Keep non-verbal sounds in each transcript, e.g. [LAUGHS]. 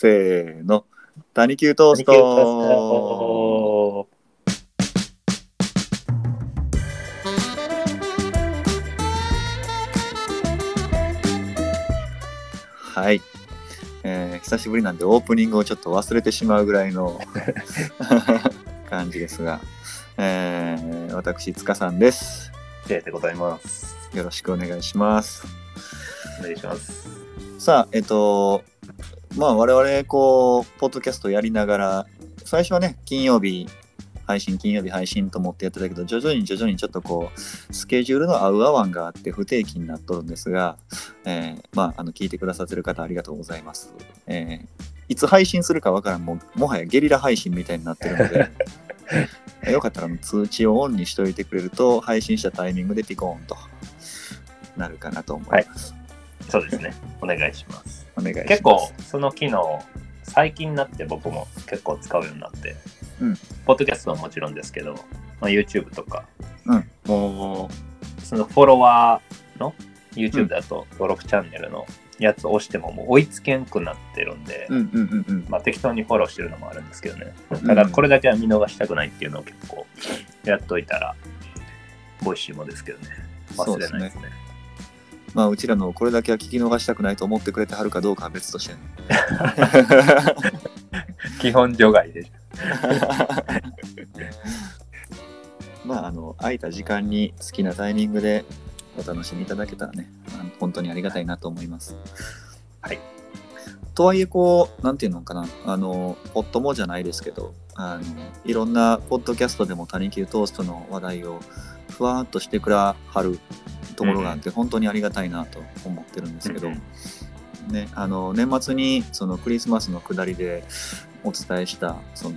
せーの。谷球トースサニキュートーストトはい、えー久しぶりなんでオープニングをちょっと忘れてしまうぐらいの [LAUGHS] 感じですが、えー私、塚さんです。でございます。よろしくお願いします。お願いします。さあ、えっと、まあ我々、こう、ポッドキャストやりながら、最初はね、金曜日配信、金曜日配信と思ってやってたけど、徐々に徐々にちょっとこう、スケジュールの合う合わんがあって不定期になっとるんですが、えーまあ、あの、聞いてくださってる方ありがとうございます。えーいつ配信するかわからん、もう、もはやゲリラ配信みたいになってるので、[LAUGHS] よかったら通知をオンにしておいてくれると、配信したタイミングでピコーンとなるかなと思います。そうですね。お願いします。お願いします。結構、その機能、最近になって僕も結構使うようになって、うんポッドキャストはもちろんですけど、まあ、YouTube とか、うんもう、そのフォロワーの YouTube だと登録チャンネルのやつを押してももう追いつけんくなってるんで、うんうんうんうん。まあ、適当にフォローしてるのもあるんですけどね。ただこれだけは見逃したくないっていうのを結構やっといたら、 Voicy もですけどね。忘れないですね。まあ、うちらのこれだけは聞き逃したくないと思ってくれてはるかどうかは別としてね。基本除外でしまあ、あの、空いた時間に好きなタイミングでお楽しみいただけたらね、本当にありがたいなと思います。はい。とはいえ、こう、なんていうのかな、あの、ポットもじゃないですけど、あの、いろんなポッドキャストでも谷球トーストの話題ょふわーっとしてくらはるところがあって、本当にありがたいなと思ってるんですけど、うんね、あの年末にそのクリスマスの下りでお伝えしたその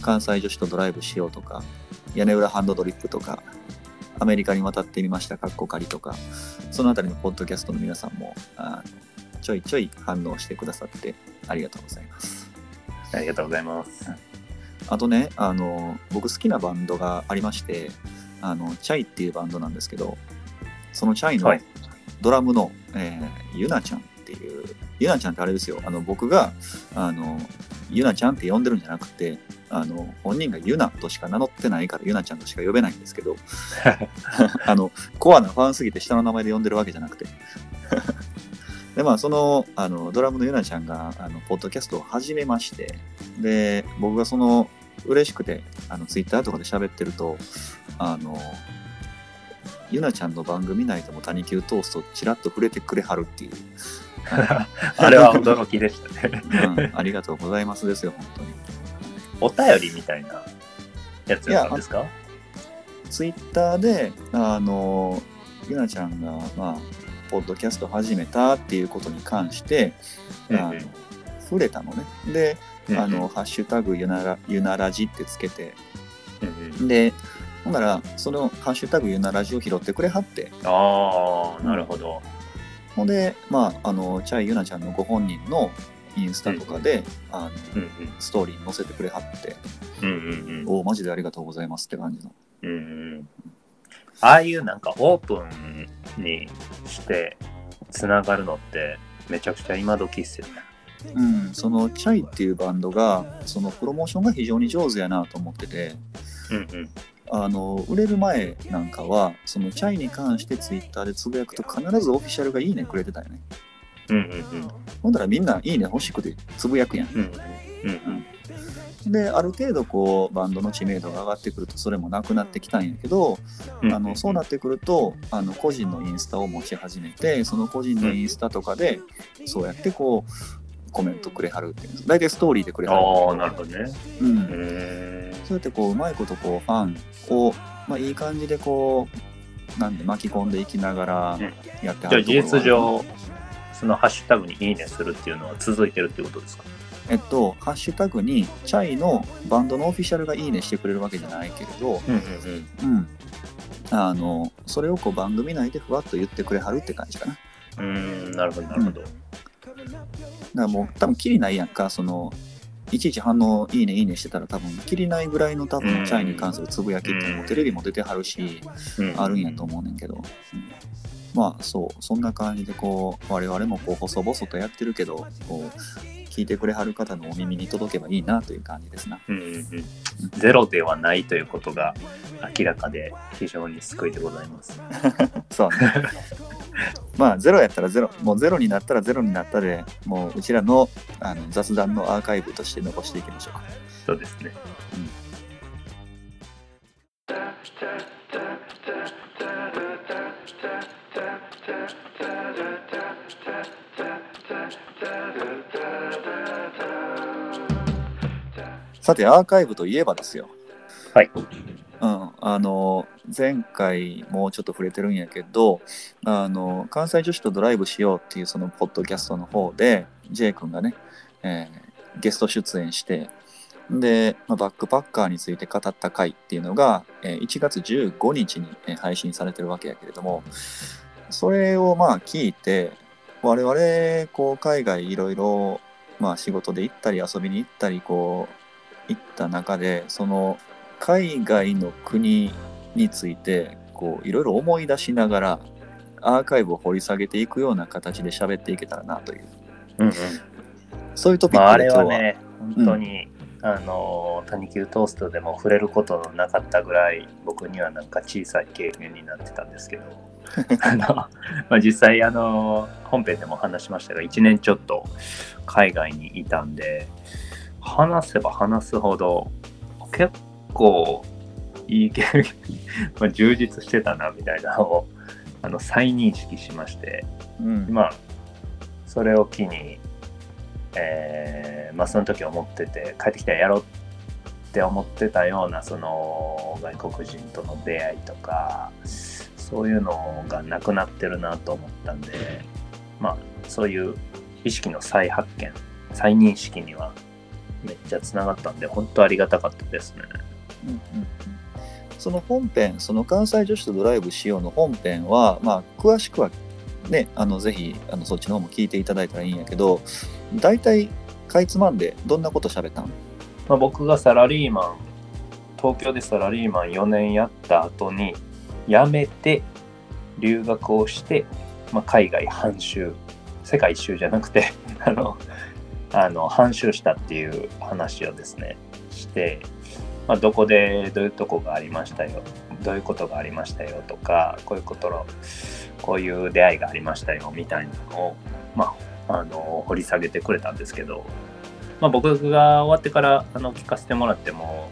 関西女子とドライブしようとか屋根裏ハンドドリップとかアメリカに渡ってみましたかっこ仮とかそのあたりのポッドキャストの皆さんもあのちょいちょい反応してくださってありがとうございます。ありがとうございます。あとねあの僕好きなバンドがありましてあのチャイっていうバンドなんですけどそのチャイのはい。ドラムの、えーゆなちゃんっていうゆなちゃんってあれですよ。あの僕があのゆなちゃんって呼んでるんじゃなくてあの本人がゆなとしか名乗ってないからゆなちゃんとしか呼べないんですけど [LAUGHS] あのコアなファンすぎて下の名前で呼んでるわけじゃなくて。[LAUGHS] でまあそのあのドラムのゆなちゃんがあのポッドキャストを始めましてで僕がその嬉しくてあのツイッターとかで喋ってるとあのゆなちゃんの番組内でも谷球トーストちらっと触れてくれはるっていう、[LAUGHS] あれは驚きでしたね。うん、ありがとうございますですよ本当に。お便りみたいなやつなんですか？ツイッターであのゆなちゃんがまあポッドキャスト始めたっていうことに関して、あのうん。うん触れたのね。で、あうん。の「ハッシュタグゆならゆならじ」ってつけてうん。でほんならその「ハッシュタグゆならじ」を拾ってくれはって。ああ、なるほど。ほんでまああのチャイゆなちゃんのご本人のインスタとかで、あのうんストーリーに載せてくれはって。うんうんおおマジでありがとうございますって感じの。うんうんうん。ああいうなんかオープンにしてつながるのってめちゃくちゃ今時っすよね。うん、そのチャイっていうバンドがそのプロモーションが非常に上手やなと思ってて。うんうん。あの売れる前なんかはそのチャイに関してツイッターでつぶやくと必ずオフィシャルがいいねくれてたよねうんうんほんだらみんないいね欲しくてつぶやくやんうん。うんうんである程度こうバンドの知名度が上がってくるとそれもなくなってきたんやけど、うん。あのそうなってくるとあの個人のインスタを持ち始めてその個人のインスタとかでそうやってこうコメントくれはるっていう大体ストーリーでくれはるああ、なるほどね。うん。そうやってこううまいことこうファンを、まあ、いい感じでこうなんで巻き込んでいきながらうんやってはじゃあ事実上、そのハッシュタグにいいねするっていうのは続いてるってことですか？えっとハッシュタグにチャイのバンドのオフィシャルがいいねしてくれるわけじゃないけれど、うんうんうん、あのそれをこう番組内でふわっと言ってくれはるって感じかな。うん。なるほど、なるほど。だからもう多分きりないやんかそのいちいち反応いいねいいねしてたら多分きりないぐらいの多分うんチャイに関するつぶやきっていうのもテレビも出てはるし、うんあるんやと思うねんけど、うんまあそうそんな感じでこう我々もこう細々とやってるけどこう聞いてくれはる方のお耳に届けばいいなという感じですな。うんうんうん、ゼロではないということが明らかで非常に救いでございます。[LAUGHS] そうね。[LAUGHS] まあゼロやったらゼロ、もうゼロになったらゼロになったで、もううちらのあの雑談のアーカイブとして残していきましょう。そうですね。さて、アーカイブといえばですよ。はい。あの前回もうちょっと触れてるんやけどあの関西女子とドライブしようっていうそのポッドキャストの方で J 君がね、えーゲスト出演してで、まあバックパッカーについて語った回っていうのが、えー1月15日に配信されてるわけやけれどもそれをまあ聞いて我々こう海外いろいろまあ仕事で行ったり遊びに行ったりこう行った中でその海外の国についてこういろいろ思い出しながらアーカイブを掘り下げていくような形で喋っていけたらなという。うんうん。そういうトピまあ、あれックで今日は,、はね、本当に、あの、谷球トーストでも触れることのなかったぐらい、僕にはなんか小さい経験になってたんですけど、[LAUGHS] あの、まあ、実際、あの、本編でも話しましたが、1年ちょっと海外にいたんで、話せば話すほど、結構いい経験、まあ、充実してたな、みたいなのを、あの、再認識しまして、うんまあそれを機に、えーまあ、その時思ってて帰ってきたらやろうって思ってたようなその外国人との出会いとかそういうのがなくなってるなと思ったんでまあそういう意識の再発見再認識にはめっちゃつながったんで本当ありがたかったですね。その本編その関西女子とドライブしようの本編はまあ詳しくはねあのぜひあのそっちの方も聞いていただいたらいいんやけど大体かいつまんでどんなこと喋ったん？まあ、僕がサラリーマン東京でサラリーマン4年やった後に辞めて留学をして、まあ、海外半周世界一周じゃなくて [LAUGHS] あのあの半周したっていう話をですねして、まあ、どこでどういうとこがありましたよ。どういうことがありましたよとかこういうことのこういう出会いがありましたよみたいなのを、まあ、あの掘り下げてくれたんですけど、まあ、僕が終わってからあの聞かせてもらっても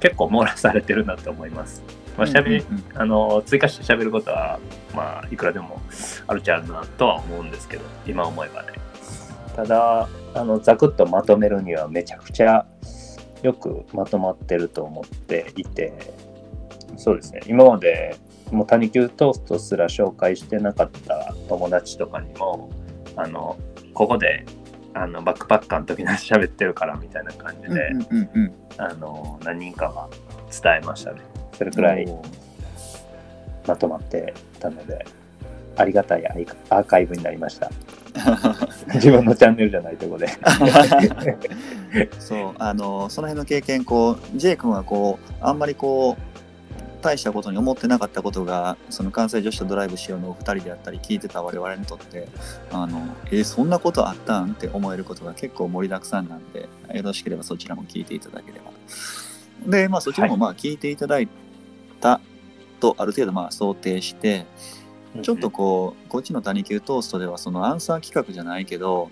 結構網羅されてるなと思います。まあ、しゃべりうん。うんあの追加して喋ることは、まあ、いくらでもあるっちゃあるなとは思うんですけど今思えばね。ただあのざくっとまとめるにはめちゃくちゃよくまとまってると思っていてそうですね。今までもう谷球トーストすら紹介してなかった友達とかにもあのここであのバックパッカーの時に喋ってるからみたいな感じうんで、あの何人かは伝えましたね。それくらいまとまってたのでありがたいアーカイブになりました。[LAUGHS] 自分のチャンネルじゃないとこで。そうあのその辺の経験こう J 君はこうあんまりこう大したことに思ってなかったことがその関西女子とドライブしようのお二人であったり聞いてた我々にとってあのえーそんなことあったんって思えることが結構盛りだくさんなんでよろしければそちらも聞いていただければ。でまあそちらもまあ聞いていただいたとある程度まあ想定してちょっとこう、こっちの谷球トーストではそのアンサー企画じゃないけど、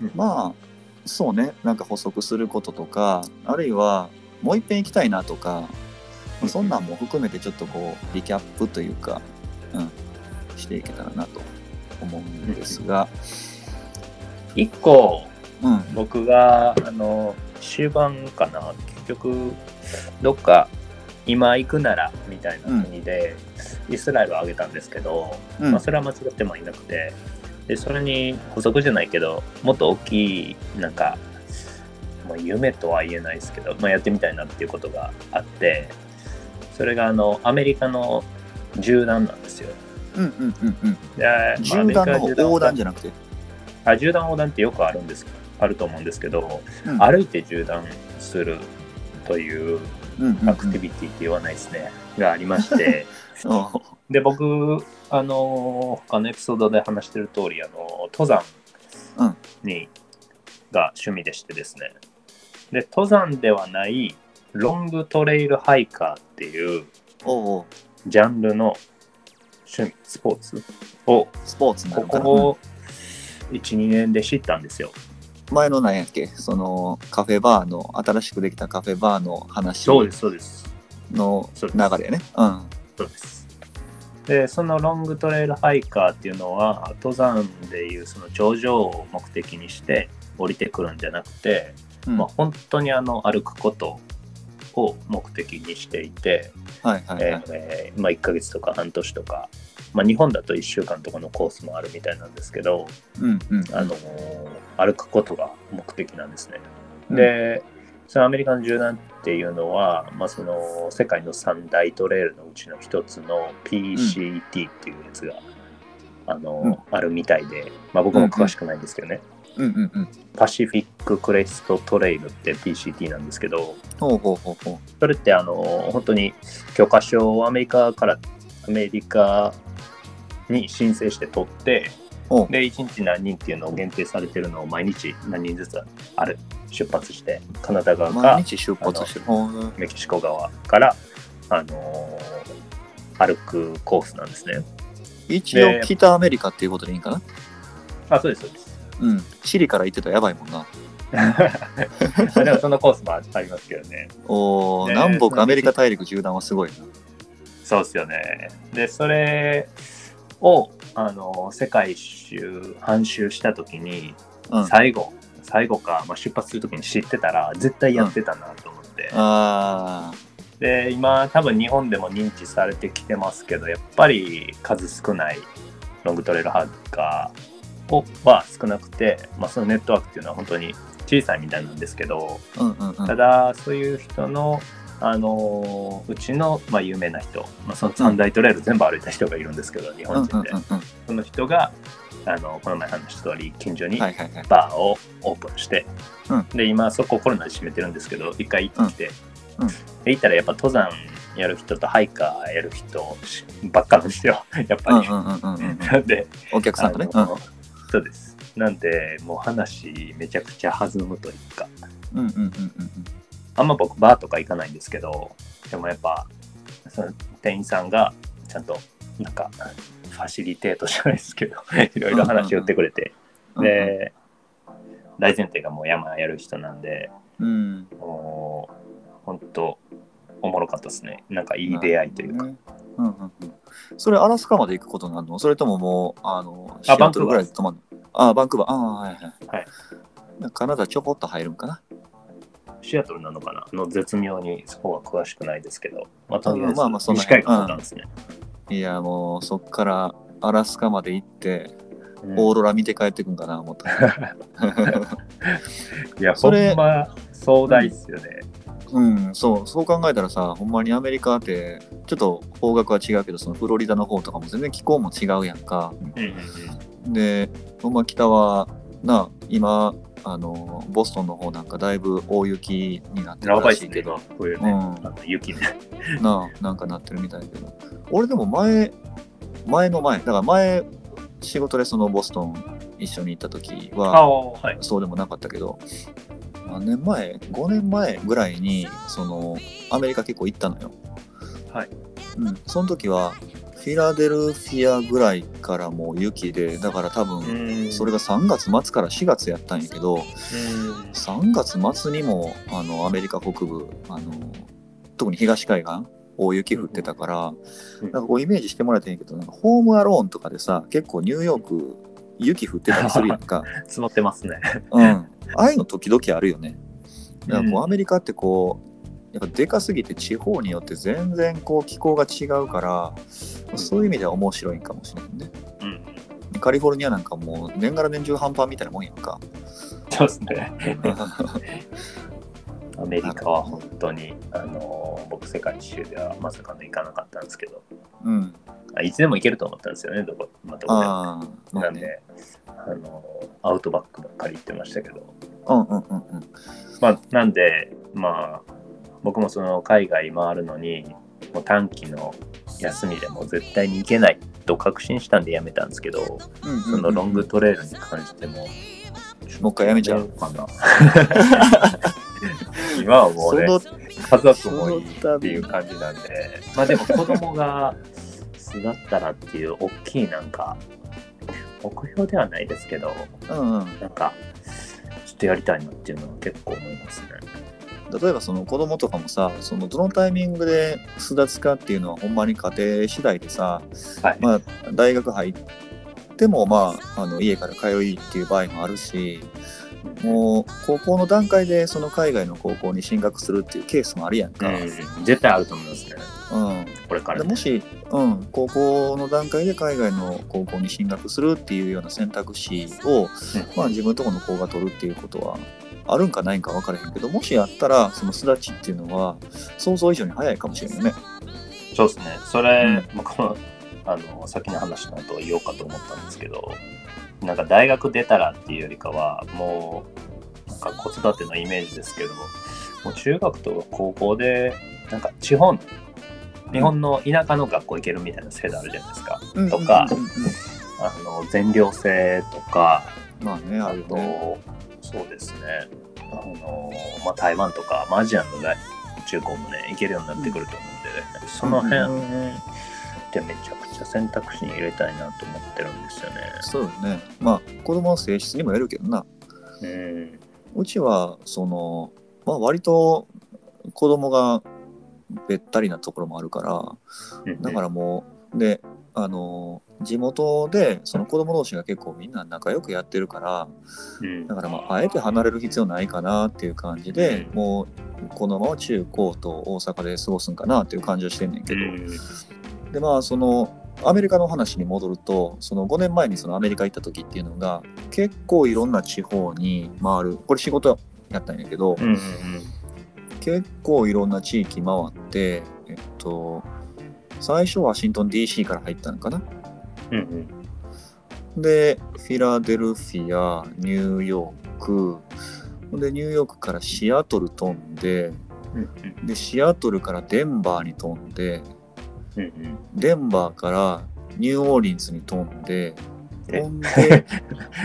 うん。まあ、そうね、なんか補足することとか、あるいはもう一遍行きたいなとか、うん。そんなんも含めてちょっとこう、リキャップというか、うん、していけたらなと思うんですが、一個うん、僕があの終盤かな。結局どっか今行くならみたいな国で、イスラエルを挙げたんですけど、うんまあ、それは間違ってもいなくてでそれに補足じゃないけどもっと大きいなんか、まあ、夢とは言えないですけど、まあ、やってみたいなっていうことがあってそれがあのアメリカの縦断なんですよ。うん、うん、うん、うん。縦断の横断じゃなくて、あ縦断横断ってよくあるんですあると思うんですけど、うん歩いて縦断するというアクティビティって言わないですね、がありまして。[LAUGHS] おで僕あの他のエピソードで話してる通りあの登山うんにが趣味でしてですね。で、登山ではないロングトレイルハイカーっていうジャンルの趣味、スポーツをスポーツなここ1、2年で知ったんですよ。前の何やっけ？そのカフェバーの新しくできたカフェバーの話そうです、そうです。の流れやね。うん。そうです。で、そのロングトレイルハイカーっていうのは、登山でいうその頂上を目的にして降りてくるんじゃなくて、うん。まあ、本当にあの歩くことを目的にしていて、はいはいはい。えーまあ、1ヶ月とか半年とか、まあ、日本だと1週間とかのコースもあるみたいなんですけど、うんうん。あの歩くことが目的なんですね。うん。で、そのアメリカの縦断っていうのは、まあ、その世界の三大トレイルのうちの一つの PCT っていうやつが、あのうん。あるみたいで、まあ、僕も詳しくないんですけどね、うんうんうんパシフィッククレストトレイルって PCT なんですけど、ほうほうほうほそれってあの本当に許可証をアメリカからアメリカに申請して取ってで1日何人っていうのを限定されてるのを毎日何人ずつある出発してカナダ側かメキシコ側から、あのー歩くコースなんですね。一応北アメリカっていうことでいいんかな？あそうですそうです。うん。チリから行ってたらやばいもんな。[LAUGHS] でもそのコースもあありますけどね。おーね南北アメリカ大陸縦断はすごいな。そうですよね。で、それを、あの世界一周、半周したときに、うん。最後、最後か、まあ、出発するときに知ってたら、絶対やってたなと思って。あで、今、多分日本でも認知されてきてますけど、やっぱり数少ないロングトレイルハーカーをは少なくて、まあ、そのネットワークっていうのは本当に小さいみたいなんですけど、ーうんうんうん。ただそういう人の、あのうちの、まあ、有名な人、まあ、その三大トレイル全部歩いた人がいるんですけど、日うんうん本人で、うんうん。その人があのこの前話した通り近所にバーをオープンして、うん。で今そこコロナで閉めてるんですけど一回行ってきて、うん。うん。で行ったらやっぱ登山やる人とハイカーやる人ばっかなんですよ。[LAUGHS] やっぱり。うんうんうんうんうんなん。[LAUGHS] でお客さんとね。あのそうです。なんでもう話めちゃくちゃ弾むというか。うんうんうんうんうんあんま僕バーとか行かないんですけど、でもやっぱ、その店員さんがちゃんと、なんか、ファシリテートじゃないですけど、[LAUGHS] いろいろ話を言ってくれて、うんで、大前提がもう山やる人なんで、うん。もう、本当おもろかったですね。なんかいい出会いというか。ね。うんうんうん。それアラスカまで行くことになるの？それとももうあのシあアトルぐらいで泊まるの？あバンクーバー。ああはいはいはい。カナダちょこっと入るんかな？シアトルなのかな？の絶妙にそこは詳しくないですけど、まあ、とりあえず短いことなんですね。いやもうそっからアラスカまで行ってうん。オーロラ見て帰ってくんかな思った、[LAUGHS] いや、それほんま壮大っすよね。うんそう。そう考えたらさほんまにアメリカってちょっと方角は違うけどそのフロリダの方とかも全然気候も違うやんか。うんうんうん。でほんま北はな今あのボストンの方なんかだいぶ大雪になってるらしいけど、今冬ね。うんあの雪ね。なあなんかなってるみたいだけど俺でも前前の前だから前仕事でそのボストン一緒に行った時あはあ、はい。そうでもなかったけど何年前？5年前ぐらいにそのアメリカ結構行ったのよはい。うんその時はフィラデルフィアぐらいからもう雪でだから多分それが3月末から4月やったんやけど3月末にもあのアメリカ北部あの特に東海岸大雪降ってたから、うん。なんかこうイメージしてもらいたいんやけどなんかホームアローンとかでさ結構ニューヨーク雪降ってたりするやんか、[LAUGHS] 積もってますね。うん、ああいうの時々あるよね。だからこううん。アメリカってこうやっぱでかすぎて地方によって全然こう気候が違うから、うん。そういう意味では面白いんかもしれんね。うん。カリフォルニアなんかもう年がら年中半端みたいなもんやんか。そうですね。[LAUGHS] アメリカは本当に、あの、僕、世界一周ではまさかの行かなかったんですけど、うん。あいつでも行けると思ったんですよね、どこ、まあ、どこでも。なんで、あの、アウトバックばっかり行ってましたけど、うんうんうんうん。まあ、なんで、まあ、僕もその海外回るのに、もう短期の休みでも絶対に行けないと確信したんでやめたんですけど、うんうんうんそのロングトレイルに関しても、もう一回やめちゃうかな。今はもうね、家族もいいっていう感じなんで、まあでも子供が巣立ったらっていう大きいなんか、目標ではないですけど、うんうん、なんか、ちょっとやりたいなっていうのは結構思いますね。例えばその子供とかもさそのどのタイミングで巣立つかっていうのはほんまに家庭次第でさ、はい。まあ、大学入っても、まあ、あの家から通いっていう場合もあるしもう高校の段階でその海外の高校に進学するっていうケースもあるやんか。うん、絶対あると思いますね。うんこれから、ね。でもし、うん、高校の段階で海外の高校に進学するっていうような選択肢を、まあ、自分のところの子が取るっていうことはあるんかないんか分からへんけどもしあったらその巣立ちっていうのは想像以上に早いかもしれないね。そうですね。それ、うんまあこの、あの、先の話の後言おうかと思ったんですけど、なんか大学出たらっていうよりかは、もう、なんか子育てのイメージですけども、もう中学とか高校で、なんか地方の、日本の田舎の学校行けるみたいな制度あるじゃないですか。うんとかうんあの、全寮制とか、まあねああるよね。と、そうですね。あの、まあ、台湾とか、まあアジアの大中高もね、行けるようになってくると思うんで、その辺ってめちゃくちゃ選択肢に入れたいなと思ってるんですよね。そうよね。まあ子供の性質にもよるけどな。うん。うちはその、まあ、割と子供がべったりなところもあるからだからもうであの地元でその子供同士が結構みんな仲良くやってるからうん。だからまああえて離れる必要ないかなっていう感じで、うん。もうこのまま中高と大阪で過ごすんかなっていう感じはしてんねんけど、でまあそのアメリカの話に戻るとその5年前にそのアメリカ行った時っていうのが結構いろんな地方に回るこれ仕事やったんやけど、うんうん。結構いろんな地域回ってえっと最初ワシントン DC から入ったのかな？うんうん。でフィラデルフィアニューヨーク。でニューヨークからシアトル飛んでうん。でシアトルからデンバーに飛んでうんうん。デンバーからニューオーリンズに飛んでえ。飛んで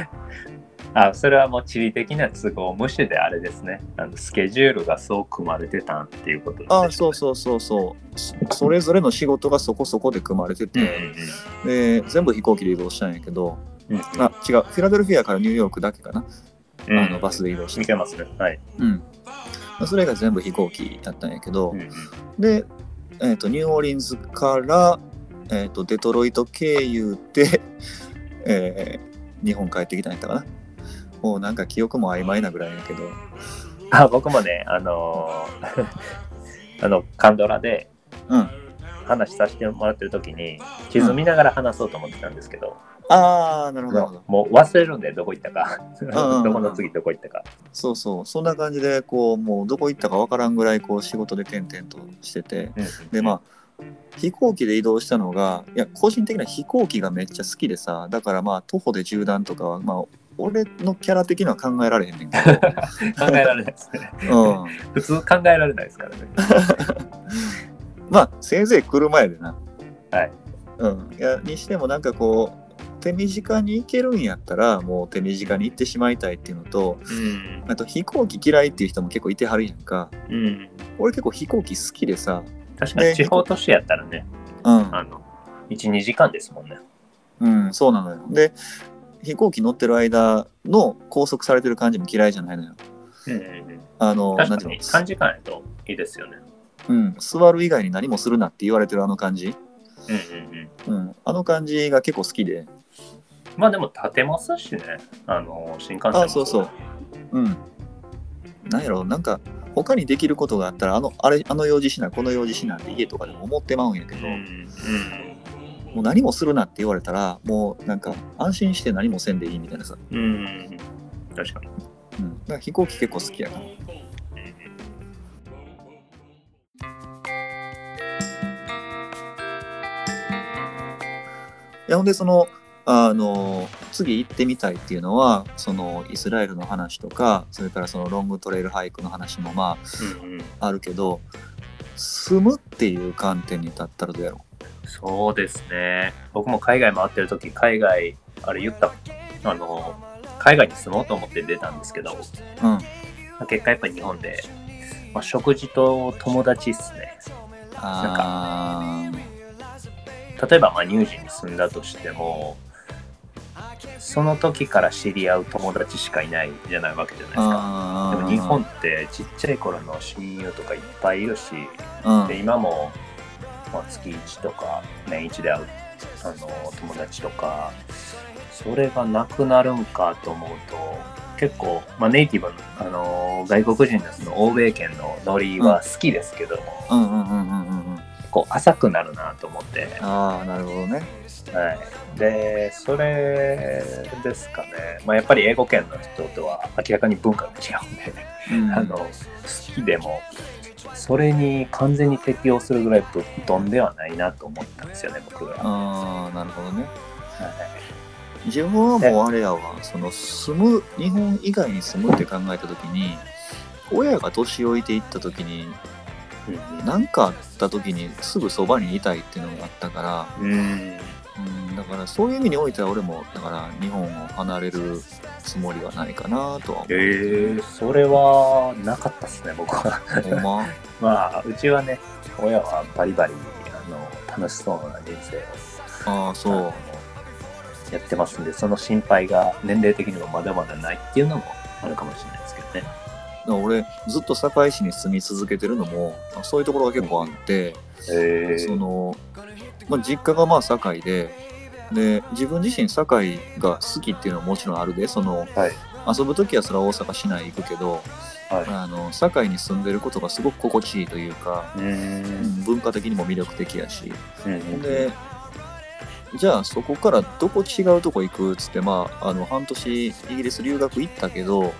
[LAUGHS] あそれはもう地理的な都合無視であれですね。あのスケジュールがそう組まれてたっていうことあそうそうそうそう。そそれぞれの仕事がそこそこで組まれてうんて、で全部飛行機で移動したんやけどうんうん。あ違う。フィラデルフィアからニューヨークだけかな、うんあのバスで移動して。ますね。はい。うん。それが全部飛行機だったんやけど、うんうん。で、えー、とニューオーリンズから、えー、とデトロイト経由で、えー日本帰ってきたんやったかなもうなんか記憶も曖昧なぐらいやけど。あ僕もねあのー [LAUGHS] あのカンドラでうん。話させてもらってる時に地図見ながら話そうと思ってたんですけど、ああなるほどもう忘れるんでどこ行ったか。んうん [LAUGHS] どこの次どこ行ったか。そうそう。そんな感じでこうもうどこ行ったかわからんぐらいこう仕事で転々としてて。でまあ飛行機で移動したのがいや個人的には飛行機がめっちゃ好きでさ。だからまあ徒歩で縦断とかはまあ俺のキャラ的には考えられへんねんけど、[LAUGHS] 考えられないですね。うん、普通考えられないですからね。[LAUGHS] まあせいぜい車やでな。はい。うん、いやにしてもなんかこう手短に行けるんやったらもう手短に行ってしまいたいっていうのとうん。あと飛行機嫌いっていう人も結構いてはるやんか。うん。俺結構飛行機好きでさ。確かに地方都市やったらねうん、あの12時間ですもんね。うん、そうなのよ。で飛行機乗ってる間の拘束されてる感じも嫌いじゃないのよ。うんうんうん。あのなんていうの？短時間やといいですよね。うん、座る以外に何もするなって言われてるあの感じ、うんうんうん。うん、あの感じが結構好きで。まあでも立てますしね。あの新幹線もあそうそう。うん。なんやろなんか他にできることがあったらあのあれあの用事しなこの用事しなって家とかでも思ってまうんやけど、うんうんもう何もするなって言われたらもうなんか安心して何もせんでいいみたいなさ、うん。うん確かに。うん、だから飛行機結構好きやからいやほんでそのあの次行ってみたいっていうのはそのイスラエルの話とかそれからそのロングトレイルハイクの話もまうんうん。ああるけど住むっていう観点に立ったらどうやろそうですね僕も海外回ってる時海外あれ言ったあの海外に住もうと思って出たんですけど、うん。まあ結果やっぱ日本で、まあ、食事と友達っすね。あ例えばまあ乳児に住んだとしても、その時から知り合う友達しかいないじゃないわけじゃないですか。あでも日本ってちっちゃい頃の親友とかいっぱいいるし、うんで今も、まあ、月1とか年1で会うあの友達とかそれがなくなるんかと思うと結構、まあ、ネイティブの、あの外国人のその欧米圏のノリは好きですけども、うんうんうんうんうんうん。こう浅くなるなと思って、ああ、なるほどね。はい、でそれですかね、まあ、やっぱり英語圏の人とは明らかに文化が違うんで、うんあの好きでもそれに完全に適応するぐらいぶっ飛んではないなと思ったんですよね僕は。ああ、なるほどね。はい自分はもうあれやわ、その住む、日本以外に住むって考えたときに、親が年老いていったときに、何かあったときにすぐそばにいたいっていうのがあったから、うんうん、だからそういう意味においては俺も、だから日本を離れるつもりはないかなとは思う。ええそれはなかったですね僕は。ま？[LAUGHS] まあうちはね親はバリバリあの楽しそうな人生をああ、そう。やってますんでその心配が年齢的にもまだまだないっていうのもあるかもしれないですけどね。だから俺、ずっと堺市に住み続けてるのも、そういうところが結構あって、えその、まあ、実家がまあ堺で、で、自分自身堺が好きっていうのはもちろんあるで、その、はい。遊ぶ時はそれは大阪市内行くけど、はい。あの、堺に住んでることがすごく心地いいというか、ううんん文化的にも魅力的やし、うんで、じゃあそこからどこ違うとこ行くっつって、まあ、あの、半年イギリス留学行ったけど、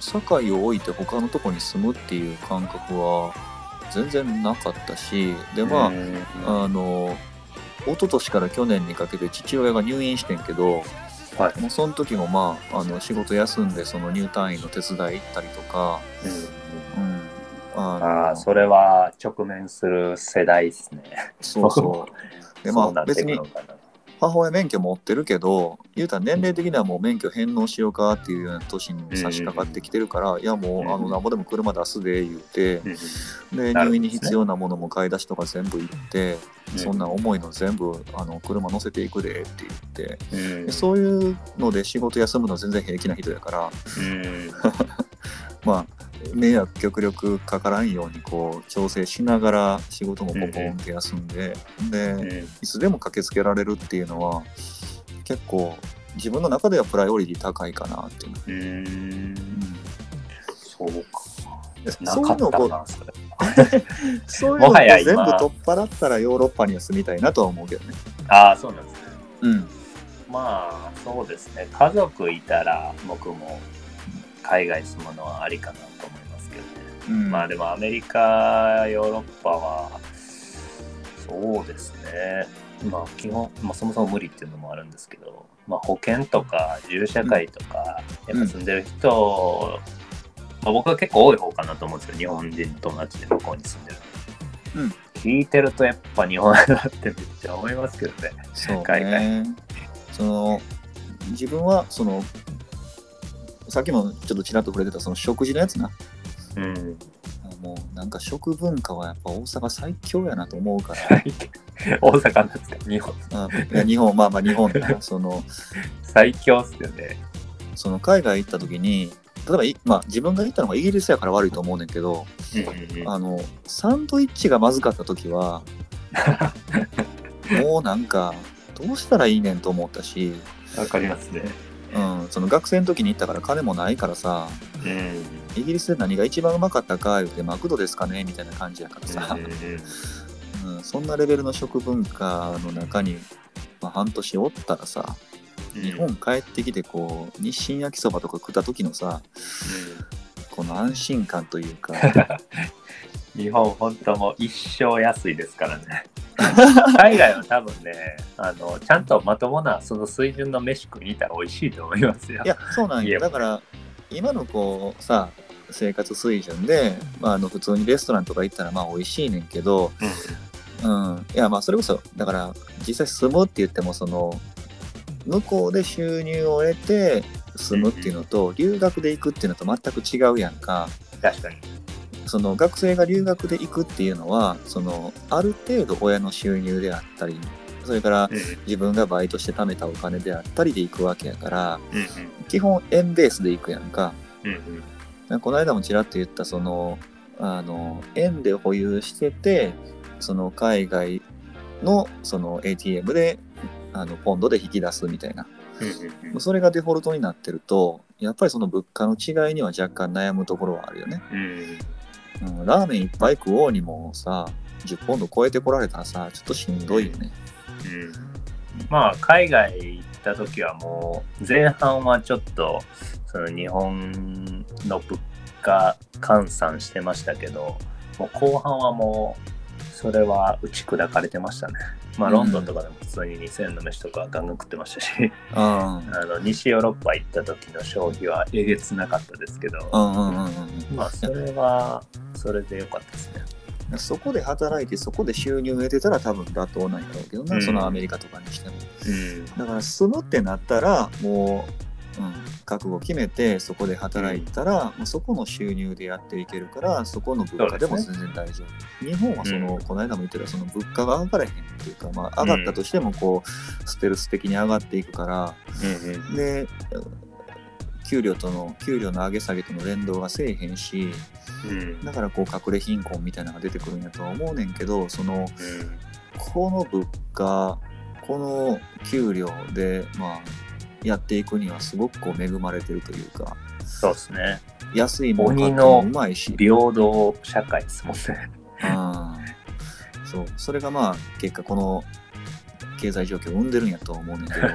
うん、堺を置いて他のとこに住むっていう感覚は全然なかったし、で、まあ、ああの、一昨年から去年にかけて父親が入院してんけど、はい。もうその時もまあ、あの仕事休んでその入退院の手伝い行ったりとか、うん、あのああそれは直面する世代ですね。そうそう。[LAUGHS] でまあ別に母親免許持ってるけど、言うたら年齢的にはもう免許返納しようかっていうような年に差し掛かってきてるから、いやもう、うんあの、なんぼでも車出すで言って、で、入院に必要なものも買い出しとか全部行って、そんな重いの全部あの車乗せていくでって言って、そういうので仕事休むの全然平気な人やから、うんまあ、迷惑極力かからんようにこう調整しながら仕事もポポンって休んで、で、いつでも駆けつけられるっていうのは結構自分の中ではプライオリティ高いかなっていう、うそうか。なそういうのをこう [LAUGHS] そういうのを全部取っ払ったらヨーロッパには住みたいなとは思うけどね。ああ、そうなんですね。うん。まあ、そうですね。家族いたら僕も海外住むのはありかなと思いますけどね。うん、まあでもアメリカ、ヨーロッパは、そうですね。まあ基本、まあ、そもそも無理っていうのもあるんですけど、まあ、保険とか住社会とか、やっぱ住んでる人、まあ、僕は結構多い方かなと思うんですよ。日本人の友達で向こうに住んでる。うん聞いてるとやっぱ日本だなってめっちゃ思いますけどね。そう海ね。その自分はそのさっきもちょっとちらっと触れてたその食事のやつな。うん。もうなんか食文化はやっぱ大阪最強やなと思うから。大阪なんですか？日本。あいや日本まあまあ日本だな [LAUGHS] その最強っすよね。その海外行った時に例えばい、まあ、自分が行ったのがイギリスやから悪いと思うねんけどうんうんあのサンドイッチがまずかった時は [LAUGHS] もうなんかどうしたらいいねんと思ったし、わかりますね。うん、その学生の時に行ったから金もないからさうん。イギリスで何が一番うまかったか言うてマクドですかねみたいな感じやからさ、うん、そんなレベルの食文化の中に、まあ、半年おったらさ日本帰ってきてこう日清焼きそばとか食った時のさこの安心感というか [LAUGHS] 日本本当もう一生安いですからね。[LAUGHS] 海外は多分ね、あのちゃんとまともなその水準の飯食いに行ったら美味しいと思いますよ。いやそうなんいやよだから今のこうさ生活水準で、まあ、あの普通にレストランとか行ったらまあ美味しいねんけど、うん、いやまあそれこそだから実際住むって言ってもその向こうで収入を得て住むっていうのと、留学で行くっていうのと全く違うやんか。確かに。その学生が留学で行くっていうのはそのある程度親の収入であったりそれからうん自分がバイトして貯めたお金であったりで行くわけやからうん基本円ベースで行くやんか。うんうん。この間もちらっと言ったそのあの円で保有しててその海外のその ATM であのポンドで引き出すみたいな。うんうんそれがデフォルトになってるとやっぱりその物価の違いには若干悩むところはあるよね。うんうん、ラーメンいっぱい食おうにもさ10ポンド超えてこられたらさちょっとしんどいよね。うんまあ海外行った時はもう前半はちょっとその日本の物価換算してましたけどもう後半はもうそれは打ち砕かれてましたね。まあうん。ロンドンとかでも普通に2000円の飯とかガンガン食ってましたし。うん。あの西ヨーロッパ行った時の消費はえげつなかったですけど。うんうんうんうん。まあそれはそれでよかったですね。うん、そこで働いてそこで収入を得てたら多分妥当なんやろうけどな、うん。そのアメリカとかにしても。うん。だから住むってなったらもう、うん、覚悟決めてそこで働いたら、もうそこの収入でやっていけるからそこの物価でも全然大丈夫、日本はその、うん。この間も言ってたその物価が上がらへんっていうか、まあ、上がったとしてもこう、ステルス的に上がっていくからうんうん。で給料との給料の上げ下げとの連動がせえへんしうん。だからこう隠れ貧困みたいなのが出てくるんやとは思うねんけどそのうん。この物価この給料でまあやっていくにはすごくこう恵まれてるというかそうですね。安いものもうまいし、平等社会ですもんね。うん、そうそれがまあ結果この経済状況を生んでるんやとは思うねんけど [LAUGHS] い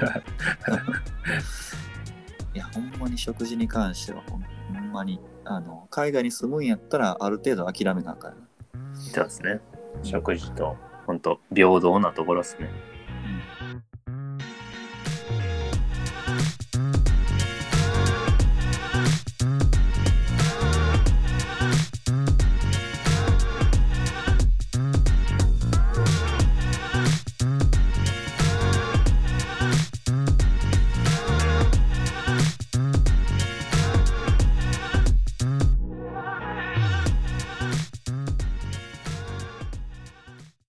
やほんまに食事に関してはほんまにあの海外に住むんやったらある程度諦めなあかんよそうですね。食事と本当平等なところですね。